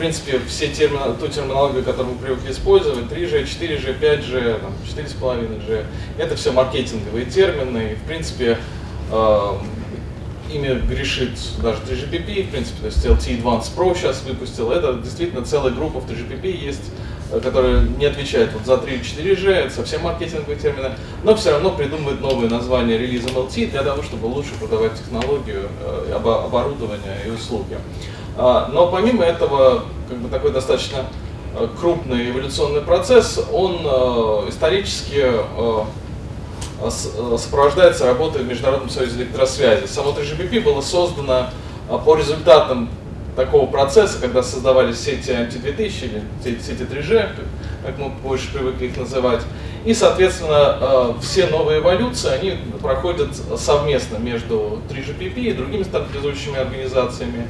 принципе, все термины, ту терминологию, которую мы привыкли использовать, 3G, 4G, 5G, там, 4,5G, это все маркетинговые термины, и, в принципе, э, ими грешит даже 3GPP, в принципе, то есть LTE Advanced Pro сейчас выпустил, это действительно целая группа в 3GPP есть, э, которая не отвечает вот за 3 и 4G, это совсем маркетинговые термины, но все равно придумывает новые названия релизом LTE для того, чтобы лучше продавать технологию, э, оборудование и услуги. А, но помимо этого, как бы такой достаточно э, крупный эволюционный процесс, он исторически сопровождается работой в Международном союзе электросвязи. Само 3GPP было создано по результатам такого процесса, когда создавались сети MT2000 или сети 3G, как мы больше привыкли их называть. И, соответственно, все новые эволюции, они проходят совместно между 3GPP и другими стандартизующими организациями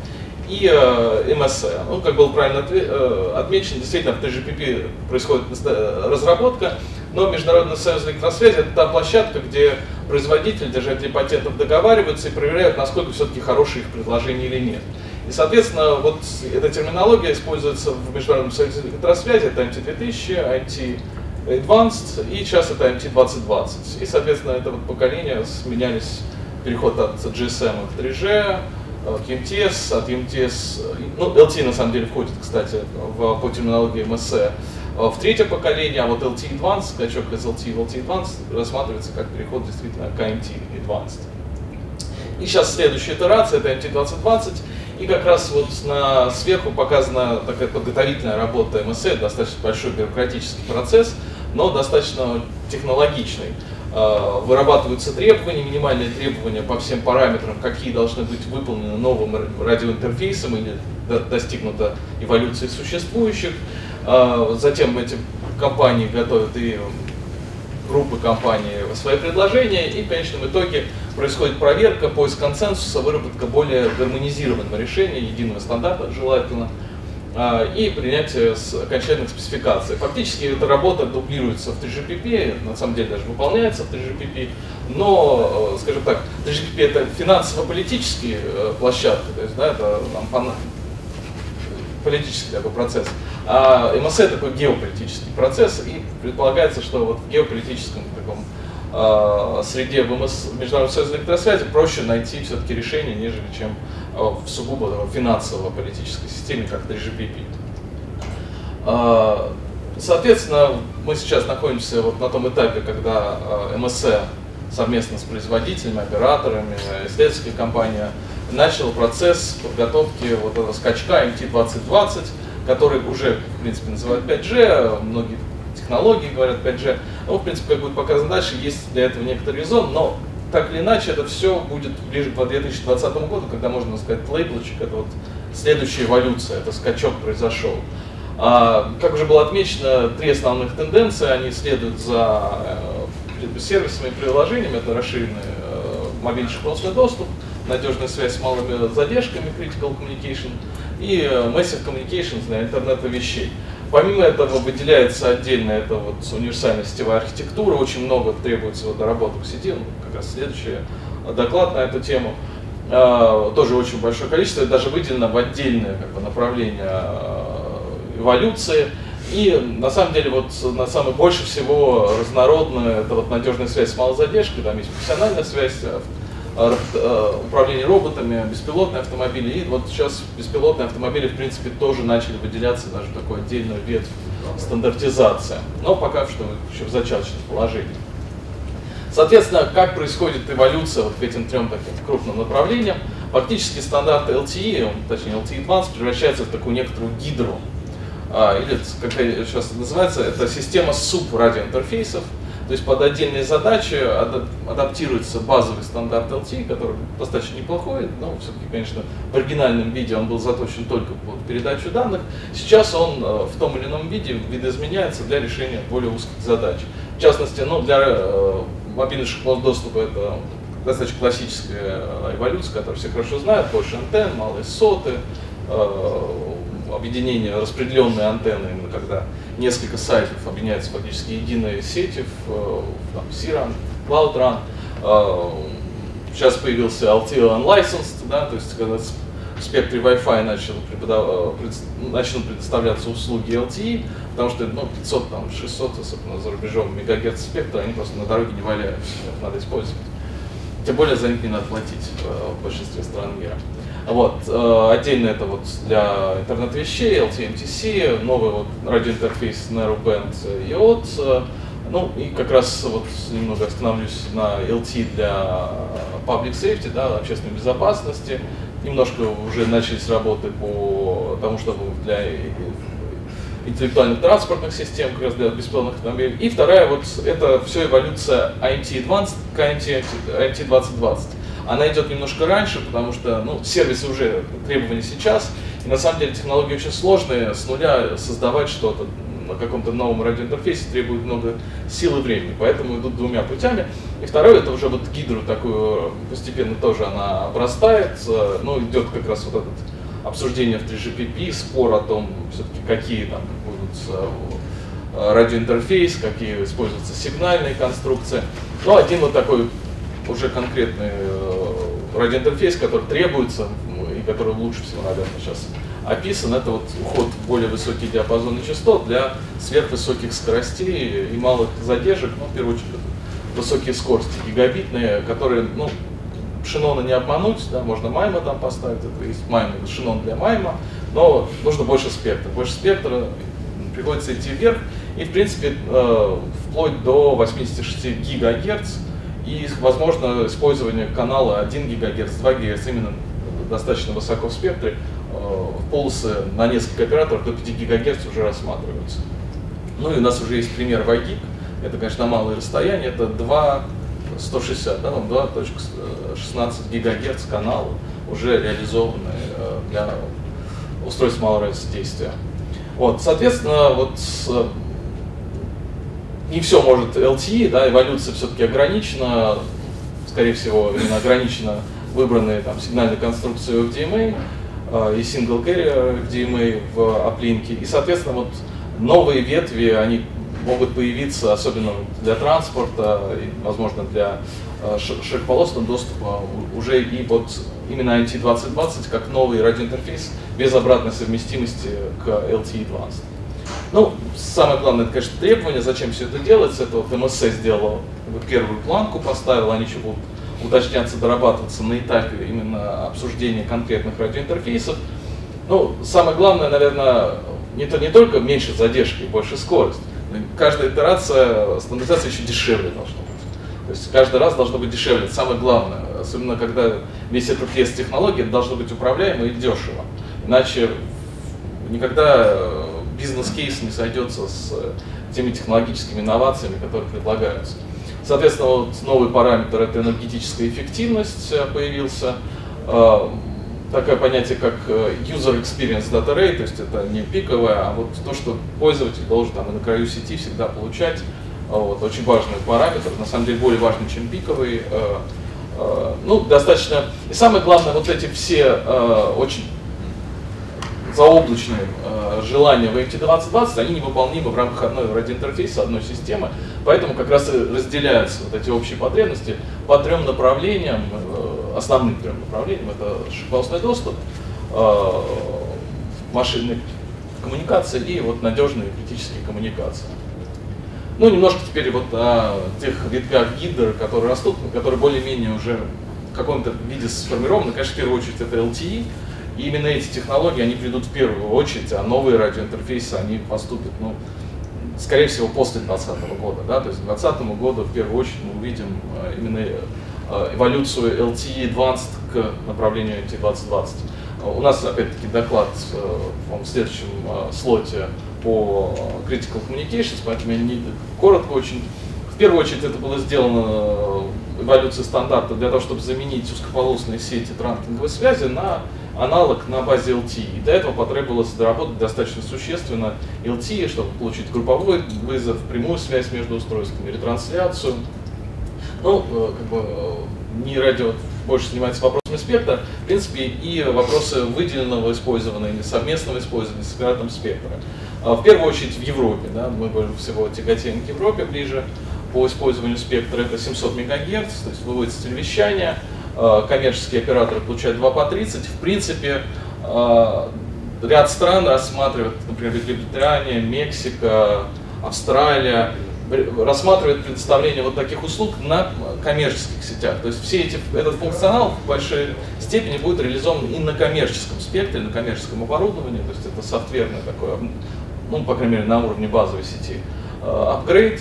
и э, МСЭ. Ну, как было правильно э, отмечено, действительно в 3GPP происходит разработка, но Международный союз электросвязи это та площадка, где производители, держатели патентов договариваются и проверяют, насколько все-таки хорошие их предложения или нет. И, соответственно, вот эта терминология используется в Международном союзе электросвязи, это MT2000, MT Advanced, и сейчас это MT2020. И, соответственно, это вот поколение сменялись переход от GSM к 3G, к MTS, от MTS, ну, LT на самом деле входит, кстати, в, по терминологии MSE, в третье поколение, а вот LT Advanced, скачок из LT в LT Advanced рассматривается как переход действительно к MT Advanced. И сейчас следующая итерация, это MT2020, и как раз вот на, сверху показана такая подготовительная работа МСЭ, достаточно большой бюрократический процесс, но достаточно технологичный. А, вырабатываются требования, минимальные требования по всем параметрам, какие должны быть выполнены новым радиоинтерфейсом или достигнута эволюции существующих. А, затем эти компании готовят и группы компаний свои предложения, и в конечном итоге происходит проверка, поиск консенсуса, выработка более гармонизированного решения, единого стандарта желательно, и принятие окончательных спецификаций. Фактически эта работа дублируется в 3GPP, на самом деле даже выполняется в 3GPP, но, э, скажем так, 3GPP это финансово-политические э, площадки, то есть да, это там, политический такой процесс. А МСЭ такой геополитический процесс, и предполагается, что вот в геополитическом таком среде в МС, Международного союза электросвязи проще найти все-таки решение, нежели чем в сугубо финансово-политической системе, как 3GPP. Э, соответственно, мы сейчас находимся вот на том этапе, когда МСЭ совместно с производителями, операторами, исследовательская компания начал процесс подготовки вот этого скачка MT2020, который уже, в принципе, называют 5G, многие технологии говорят 5G. Ну, в принципе, как будет показано дальше, есть для этого некоторый резон, но так или иначе это все будет ближе к 2020 году, когда можно сказать лейблочек, это вот следующая эволюция, это скачок произошел. А, как уже было отмечено, три основных тенденции, они следуют за э, сервисами и приложениями, это расширенный э, мобильный шифрованный доступ, надежная связь с малыми задержками, critical communication, и э, massive communications для интернета вещей. Помимо этого выделяется отдельно это вот универсальная сетевая архитектура, очень много требуется вот доработок сети, ну, как раз следующий доклад на эту тему. Э, тоже очень большое количество, даже выделено в отдельное как бы, направление э, эволюции. И на самом деле вот на самое больше всего разнородная это вот надежная связь с малой задержкой, там есть профессиональная связь, Э, э, управление роботами, беспилотные автомобили. И вот сейчас беспилотные автомобили, в принципе, тоже начали выделяться даже такой отдельную ветвь стандартизация. Но пока что еще в зачаточном положении. Соответственно, как происходит эволюция вот к этим трем таким крупным направлениям? Фактически стандарт LTE, точнее LTE Advanced, превращается в такую некоторую гидру. А, или, как сейчас называется, это система субрадиоинтерфейсов, то есть под отдельные задачи адаптируется базовый стандарт LT, который достаточно неплохой, но все-таки, конечно, в оригинальном виде он был заточен только под передачу данных. Сейчас он э, в том или ином виде видоизменяется для решения более узких задач. В частности, ну, для э, мобильных доступа это достаточно классическая э, эволюция, которую все хорошо знают, больше антенн, малые соты, объединение распределенной антенны, именно когда несколько сайтов объединяются фактически единой сети в, в там, C-Run, Cloud Run. Сейчас появился LTE Unlicensed, да, то есть когда в спектре Wi-Fi начал, преподав... начал предоставляться услуги LTE, потому что ну, 500, там, 600, особенно за рубежом, мегагерц спектра, они просто на дороге не валяются, их надо использовать. Тем более за них не надо платить в большинстве стран мира. Вот, отдельно это вот для интернет вещей, LTE-MTC, новый вот радиоинтерфейс Narrowband IOT, ну и как раз вот немного остановлюсь на LT для public safety, да, общественной безопасности. Немножко уже начались работы по тому, чтобы для интеллектуальных транспортных систем, как раз для беспилотных автомобилей. И вторая, вот это все эволюция IMT Advanced к IMT, IMT 2020. Она идет немножко раньше, потому что ну, сервисы уже требования сейчас, и на самом деле технологии очень сложные, с нуля создавать что-то на каком-то новом радиоинтерфейсе требует много сил и времени, поэтому идут двумя путями. И второе, это уже вот гидру такую постепенно тоже она обрастает, ну идет как раз вот этот обсуждение в 3GPP, спор о том, все-таки какие там будут э, радиоинтерфейс, какие используются сигнальные конструкции. Ну, один вот такой уже конкретный э, радиоинтерфейс, который требуется и который лучше всего, наверное, сейчас описан, это вот уход в более высокие диапазоны частот для сверхвысоких скоростей и малых задержек, ну, в первую очередь, высокие скорости гигабитные, которые, ну, Шинона не обмануть, да, можно майма там поставить, это есть майма, шинон для майма, но нужно больше спектра. Больше спектра приходится идти вверх, и в принципе э, вплоть до 86 гигагерц, и возможно использование канала 1 гигагерц, 2 гигагерц именно достаточно высоко в спектре, э, полосы на несколько операторов до 5 гигагерц уже рассматриваются. Ну и у нас уже есть пример WiGig, это, конечно, малое расстояние, это 2 160, да, 2.16 гигагерц каналы уже реализованы э, для устройств малого радиуса действия. Вот, соответственно, вот не все может LTE, да, эволюция все-таки ограничена, скорее всего, именно ограничена выбранные там сигнальные конструкции FDMA э, и single carrier FDMA в оплинке. И, соответственно, вот новые ветви, они могут появиться, особенно для транспорта и, возможно, для э, широкополосного доступа уже и вот именно IT 2020 как новый радиоинтерфейс без обратной совместимости к LTE Advanced. Ну, самое главное, это, конечно, требование, зачем все это делается. Это вот МСС сделал первую планку, поставил, они еще будут уточняться, дорабатываться на этапе именно обсуждения конкретных радиоинтерфейсов. Ну, самое главное, наверное, не, то, не только меньше задержки больше скорость, каждая итерация, стандартизация еще дешевле должна быть. То есть каждый раз должно быть дешевле. Это самое главное. Особенно когда весь этот лес технологий, это должно быть управляемо и дешево. Иначе никогда бизнес-кейс не сойдется с теми технологическими инновациями, которые предлагаются. Соответственно, вот новый параметр это энергетическая эффективность э, появился. Э, такое понятие, как э, user experience data rate, то есть это не пиковое, а вот то, что пользователь должен там и на краю сети всегда получать. Вот, очень важный параметр, на самом деле более важный, чем пиковый. Э, э, ну, достаточно. И самое главное, вот эти все очень заоблачные желания в MT 2020, они невыполнимы в рамках одной радиоинтерфейса, одной системы, поэтому как раз и разделяются вот эти общие потребности по трем направлениям, основным трем направлениям. Это широкополосный доступ, э, машинная коммуникация и вот надежные критические коммуникации. Ну, немножко теперь вот о тех ветвях гидр, которые растут, которые более-менее уже в каком-то виде сформированы. Конечно, в первую очередь это LTE, и именно эти технологии, они придут в первую очередь, а новые радиоинтерфейсы, они поступят, ну, скорее всего, после 2020 года. Да? То есть к 2020 году в первую очередь мы увидим э, именно Э, эволюцию LTE Advanced к направлению LTE 2020. У нас, опять-таки, доклад э, в следующем э, слоте по Critical Communications, поэтому я не коротко очень. В первую очередь это было сделано эволюция стандарта для того, чтобы заменить узкополосные сети транкинговой связи на аналог на базе LTE. И для этого потребовалось доработать достаточно существенно LTE, чтобы получить групповой вызов, прямую связь между устройствами, ретрансляцию, ну, э, как бы э, не радио больше занимается вопросами спектра, в принципе, и вопросы выделенного использования или совместного использования с оператором спектра. А, в первую очередь в Европе, да, мы больше всего тяготеем к Европе ближе по использованию спектра, это 700 МГц, то есть выводится телевещание, коммерческие операторы получают 2 по 30. В принципе, ряд стран рассматривает, например, Великобритания, Мексика, Австралия, рассматривает предоставление вот таких услуг на коммерческих сетях. То есть все эти, этот функционал в большой степени будет реализован и на коммерческом спектре, на коммерческом оборудовании, то есть это софтверное такое, ну, по крайней мере, на уровне базовой сети апгрейд.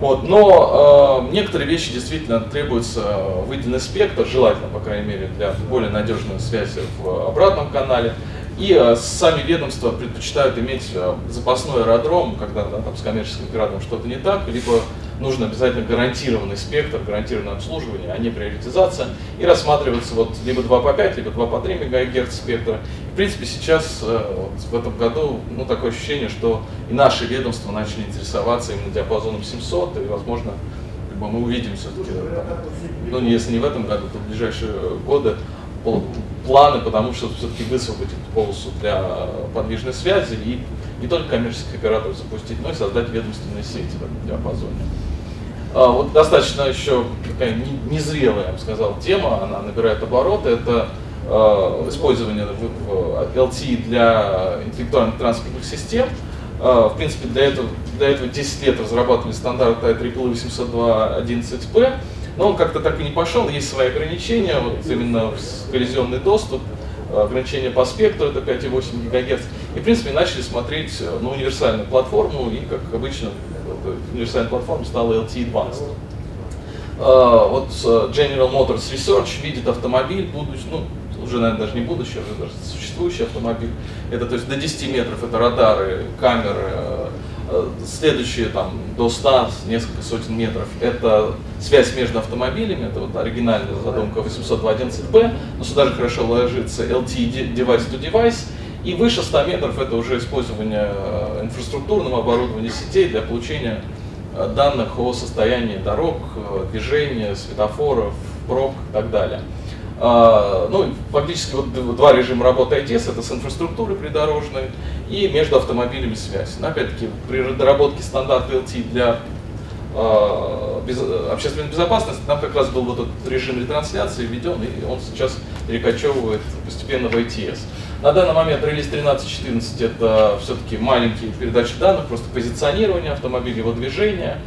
Вот, но э, некоторые вещи действительно требуется выделенный спектр, желательно, по крайней мере, для более надежной связи в обратном канале. И э, сами ведомства предпочитают иметь э, запасной аэродром, когда да, там, с коммерческим оператором что-то не так, либо нужно обязательно гарантированный спектр, гарантированное обслуживание, а не приоритизация, и рассматриваться вот либо 2 по 5, либо 2 по 3 МГц спектра. В принципе, сейчас э, в этом году ну, такое ощущение, что и наши ведомства начали интересоваться именно диапазоном 700, и, возможно, бы мы увидим все-таки, ну, если не в этом году, то в ближайшие годы планы, потому что все-таки высвободить полосу для подвижной связи и не только коммерческих операторов запустить, но и создать ведомственные сети в этом диапазоне. А, вот достаточно еще такая незрелая, я бы сказал, тема, она набирает обороты, это э, использование LTE для интеллектуальных транспортных систем. Э, в принципе, для этого, для этого 10 лет разрабатывали стандарт IEEE 802.11p, но он как-то так и не пошел, есть свои ограничения, вот именно коллизионный доступ, ограничения по спектру, это 5,8 ГГц. И, в принципе, начали смотреть э, на универсальную платформу, и, как обычно, универсальная платформа стала LTE Advanced. Э, вот General Motors Research видит автомобиль, будущий, ну, уже, наверное, даже не будущий, уже даже существующий автомобиль. Это, то есть, до 10 метров это радары, камеры, Э, следующие там до 100, несколько сотен метров, это связь между автомобилями, это вот оригинальная задумка 802.11p, но сюда же хорошо ложится LTE device to device, и выше 100 метров это уже использование э, инфраструктурного оборудования сетей для получения э, данных о состоянии дорог, движения, светофоров, проб и так далее. А, ну, фактически вот два режима работы ITS, это с инфраструктурой придорожной и между автомобилями связь. Опять-таки при доработке стандарта LT для э, общественной безопасности там как раз был вот этот режим ретрансляции введен, и он сейчас перекочевывает постепенно в ITS. На данный момент релиз 13.14 это все-таки маленькие передачи данных, просто позиционирование автомобиля, его движения.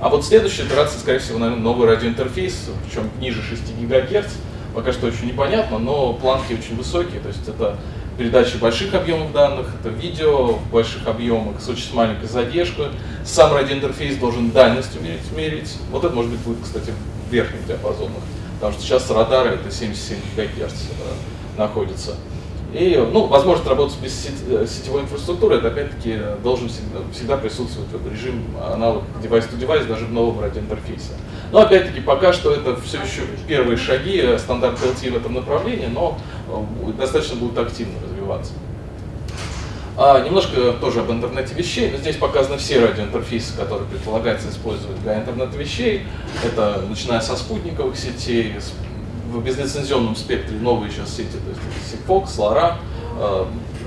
А вот следующая итерация, скорее всего, наверное, новый радиоинтерфейс, причем ниже 6 ГГц, пока что очень непонятно, но планки очень высокие, то есть это передача больших объемов данных, это видео в больших объемах с очень маленькой задержкой. Сам радиоинтерфейс должен дальность умереть мерить. Вот это, может быть, будет, кстати, в верхних диапазонах, потому что сейчас радары это 77 ГГц э, находится. И, ну, возможность работать без э, сетевой инфраструктуры, это опять-таки должен всегда, всегда присутствовать режим аналог device-to-device даже в новом радиоинтерфейсе. Но опять-таки пока что это все еще первые шаги э, стандарт LTE в этом направлении, но э, достаточно будут активно развиваться. А, немножко тоже об интернете вещей, но здесь показаны все радиоинтерфейсы, которые предполагается использовать для интернета вещей. Это начиная со спутниковых сетей, в безлицензионном спектре новые сейчас сети, то есть Sigfox, LoRa, э,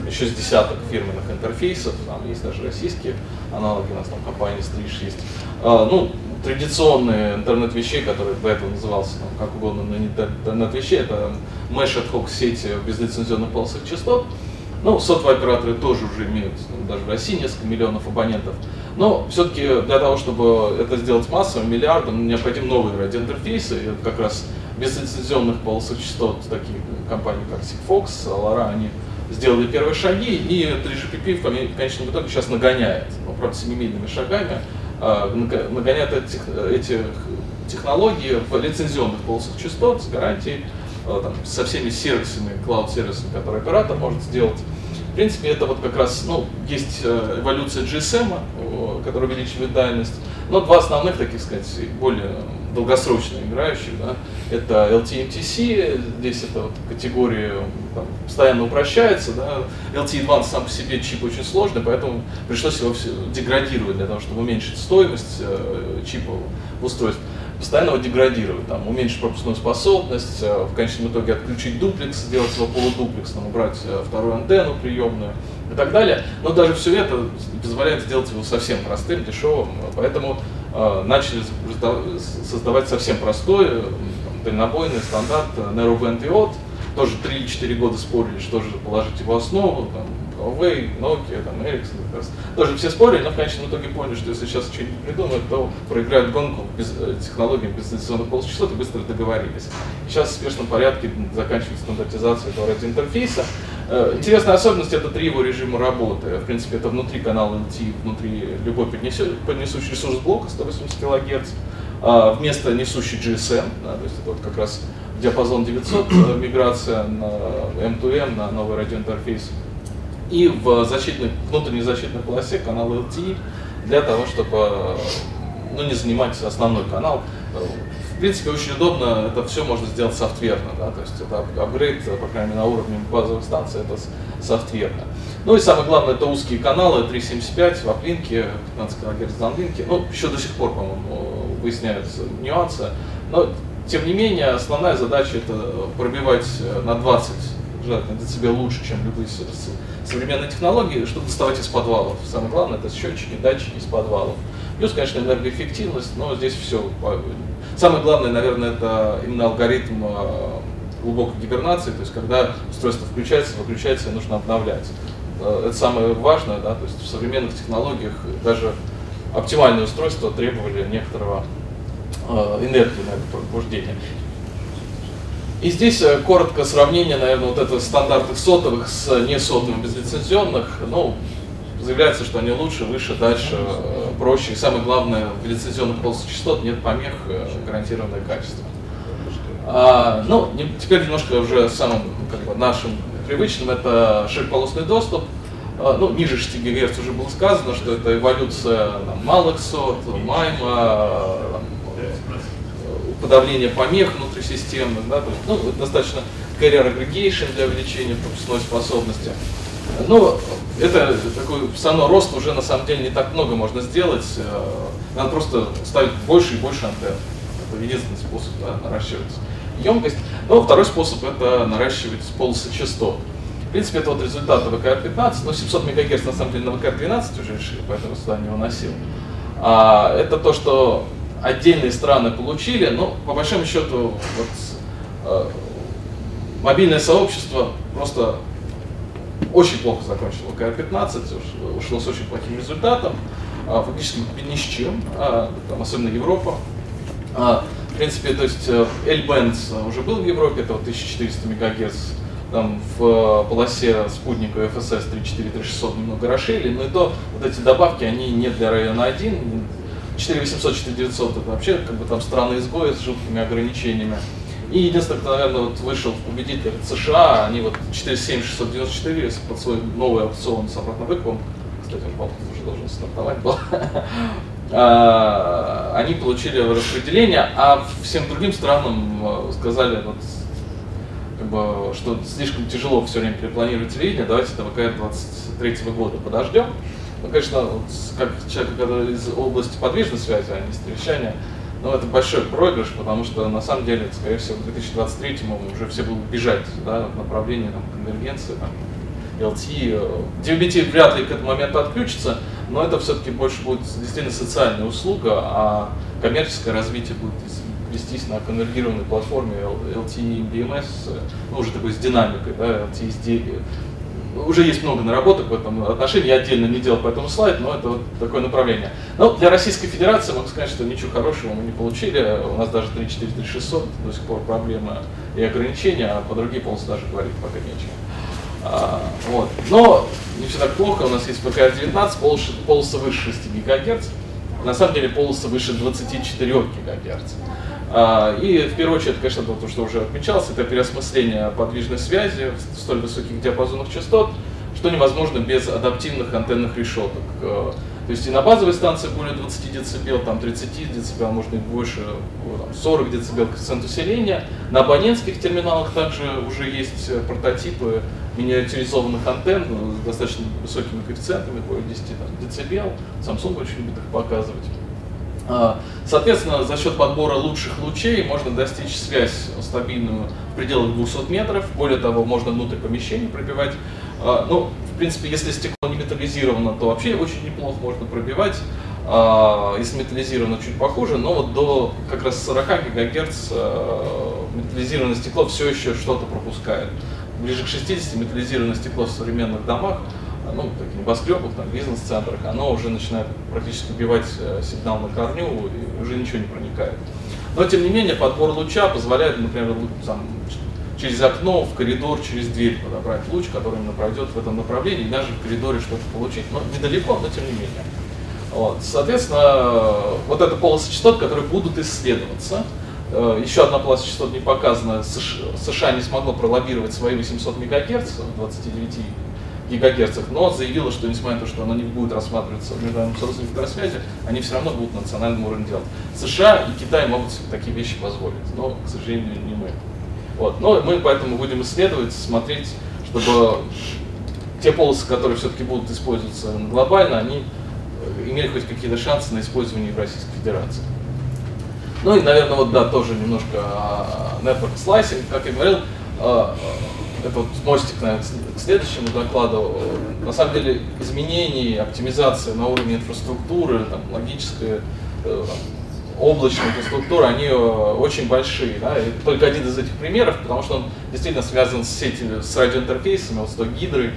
еще с десяток фирменных интерфейсов, там есть даже российские аналоги, у нас там компания Стриж есть. Э, ну, традиционные интернет вещей, который до этого назывался там, как угодно, но не интернет вещей, это mesh ad hoc сети безлицензионных полосах частот. Ну, сотовые операторы тоже уже имеют, ну, даже в России несколько миллионов абонентов. Но все-таки для того, чтобы это сделать массовым, миллиардом, необходим новые радиоинтерфейсы. И это как раз безлицензионных полосах частот, такие компании, как Sigfox, LoRa, они сделали первые шаги, и 3GPP в конечном итоге сейчас нагоняет, ну, правда, семимильными шагами, а, нагоняет эти, технологии в лицензионных полосах частот с гарантией, а, там, со всеми сервисами, клауд-сервисами, которые оператор может сделать. В принципе, это вот как раз, ну, есть э, эволюция GSM, которая увеличивает дальность, но два основных, таких сказать, более долгосрочно играющих, да, это LTMTC, здесь эта вот категория там, постоянно упрощается, да, LTE Advanced сам по себе чип очень сложный, поэтому пришлось его все деградировать для того, чтобы уменьшить стоимость э, чипа в устройстве постоянно его деградировать, там, уменьшить пропускную способность, э, в конечном итоге отключить дуплекс, сделать его полудуплексным, убрать э, вторую антенну приемную и так далее. Но даже все это позволяет сделать его совсем простым, дешевым, поэтому э, начали создавать совсем простой дальнобойный стандарт Narrowband IOT. Тоже 3 или 4 года спорили, что же положить его основу. Там, Huawei, Nokia, там, Ericsson, как раз. Тоже все спорили, но в конечном итоге поняли, что если сейчас что-нибудь придумают, то проиграют гонку без, э, технологиям без дистанционных полусчастот и быстро договорились. Сейчас в спешном порядке заканчивается стандартизация этого радиоинтерфейса. Э, интересная особенность это три его режима работы. В принципе, это внутри канала LT, внутри любой поднесущий ресурс блока 180 кГц, а вместо несущей GSM, да, то есть это вот как раз диапазон 900, э, миграция на M2M, на новый радиоинтерфейс и в защитной, внутренней защитной полосе канал LTE для того, чтобы ну, не занимать основной канал. В принципе, очень удобно, это все можно сделать софтверно, да, то есть это апгрейд, по крайней мере, на уровне базовых станций, это софтверно. Ну и самое главное, это узкие каналы, 3.75 в аплинке, 15 кГц в даунлинке, ну, еще до сих пор, по-моему, выясняются нюансы, но, тем не менее, основная задача это пробивать на 20 желательно децибел лучше, чем любые современные технологии, чтобы доставать из подвалов. Самое главное это счетчики, датчики из подвалов. Плюс, конечно, энергоэффективность, но здесь все. Самое главное, наверное, это именно алгоритм а, глубокой гибернации, то есть когда устройство включается, выключается, и нужно обновлять. Это самое важное, да, то есть в современных технологиях даже оптимальные устройства требовали некоторого э, энергии на это пробуждение. И здесь э, коротко сравнение, наверное, вот это стандартных сотовых с несотовыми безлицензионных. Ну, заявляется, что они лучше, выше, дальше, э, проще. И самое главное, в лицензионных полосах частот нет помех, э, гарантированное качество. А, ну, теперь немножко уже самым как бы, нашим привычным, это широкополосный доступ. А, ну, ниже 6 ГГц уже было сказано, что это эволюция там, сот, майма, подавление помех внутрисистемных, да, то есть, ну, достаточно carrier aggregation для увеличения пропускной способности. Ну, это такой все равно рост уже на самом деле не так много можно сделать. Э, надо просто ставить больше и больше антенн. Это единственный способ да, наращивать емкость. Ну, второй способ это наращивать полосы частот. В принципе, это вот результат ВКР-15, но 700 МГц на самом деле на ВКР-12 уже решили, поэтому сюда не уносил. А, это то, что отдельные страны получили, но по большому счету вот, э, мобильное сообщество просто очень плохо закончило КР-15, ушло с очень плохим результатом, а, фактически ни с чем, а, там, особенно Европа. А, в принципе, то есть э, L-band уже был в Европе, это вот 1400 МГц, там в полосе спутника FSS 3.4-3.600 немного расширили, но и то вот эти добавки, они не для района 1, 4800, 4900 это вообще как бы там страны изгоя с жуткими ограничениями. И единственное, кто, наверное, вот вышел победитель США, они вот 47694 под свой новый аукцион с обратным выкупом, кстати, он, по уже должен стартовать был, а, они получили распределение, а всем другим странам э, сказали, вот, как бы, что слишком тяжело все время перепланировать телевидение, давайте до ВКР 23 года подождем. Ну, конечно, вот, как человек, который из области подвижной связи, а не стрельчания, но это большой проигрыш, потому что на самом деле, скорее всего, к 2023 му уже все будут бежать да, в направлении там, конвергенции, там, LTE. DVB-T вряд ли к этому моменту отключится, но это все-таки больше будет действительно социальная услуга, а коммерческое развитие будет вестись на конвергированной платформе LTE BMS, ну, уже такой с динамикой, да, LTE с уже есть много наработок в этом отношении, я отдельно не делал по этому слайд, но это вот такое направление. Но для Российской Федерации могу сказать, что ничего хорошего мы не получили, у нас даже 3.4.3.600 до сих пор проблемы и ограничения, а по другим полосы даже говорить пока нечего. А, вот. Но не все так плохо, у нас есть ПКР-19, полосы, полосы выше 6 ГГц, на самом деле полосы выше 24 ГГц. А, и в первую очередь, конечно, то, что уже отмечалось, это переосмысление подвижной связи в столь высоких диапазонах частот, что невозможно без адаптивных антенных решеток. А, то есть и на базовой станции более 20 дБ, там 30 дБ, может быть больше, там 40 дБ коэффициент усиления. На абонентских терминалах также уже есть прототипы миниатюризованных антенн с достаточно высокими коэффициентами, более 10 там, дБ. Samsung очень любит их показывать. А, соответственно, за счет подбора лучших лучей можно достичь связь стабильную в пределах 200 метров. Более того, можно внутрь помещений пробивать. А, ну, в принципе, если стекло не металлизировано, то вообще очень неплохо можно пробивать. а, если металлизировано чуть похуже, но вот до как раз 40 ГГц металлизированное стекло все еще что-то пропускает. Ближе к 60 металлизированное стекло в современных домах ну, таких небоскребах, там, бизнес-центрах, оно уже начинает практически убивать э, сигнал на корню и уже ничего не проникает. Но, тем не менее, подбор луча позволяет, например, там, через окно, в коридор, через дверь подобрать луч, который именно пройдет в этом направлении, и даже в коридоре что-то получить. Но недалеко, но тем не менее. Вот. Соответственно, вот это полосы частот, которые будут исследоваться. Э, еще одна полоса частот не показана. США не смогло пролоббировать свои 800 МГц, 29 гигагерцах, но заявила, что несмотря на то, что она не будет рассматриваться в Международном союзе электросвязи, они все равно будут на национальном уровне делать. США и Китай могут себе такие вещи позволить, но, к сожалению, не мы. Вот. Но мы поэтому будем исследовать, смотреть, чтобы те полосы, которые все-таки будут использоваться глобально, они э, имели хоть какие-то шансы на использование в Российской Федерации. Ну и, наверное, вот да, тоже немножко network slicing, как я говорил, а, это вот мостик, наверное, к следующему докладу. На самом деле изменений, оптимизация на уровне инфраструктуры, там, логическая, э, облачная инфраструктура, они э, очень большие. Да? И только один из этих примеров, потому что он действительно связан с сетью, с радиоинтерфейсами, вот с гидрой.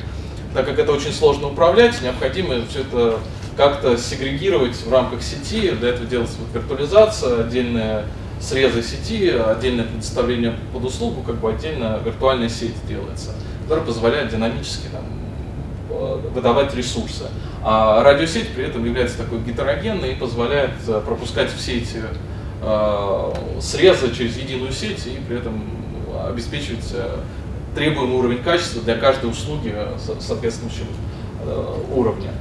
Так как это очень сложно управлять, необходимо все это как-то сегрегировать в рамках сети. Для этого делается виртуализация, отдельная срезы сети, отдельное предоставление под услугу, как бы отдельно виртуальная сеть делается, которая позволяет динамически там, э, выдавать ресурсы. А радиосеть при этом является такой гетерогенной и позволяет э, пропускать все эти э, срезы через единую сеть и при этом обеспечивать э, требуемый уровень качества для каждой услуги соответствующего уровня.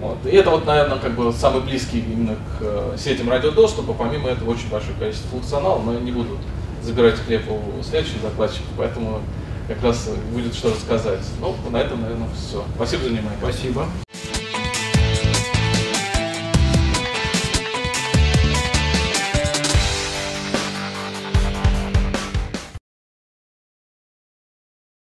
Вот. И это вот, наверное, как бы самый близкий именно к э, сетям радиодоступа. Помимо этого очень большое количество функционала, но я не буду забирать хлеб у следующих закладчиков, поэтому как раз будет что рассказать. Ну, на этом, наверное, все. Спасибо за внимание. Спасибо.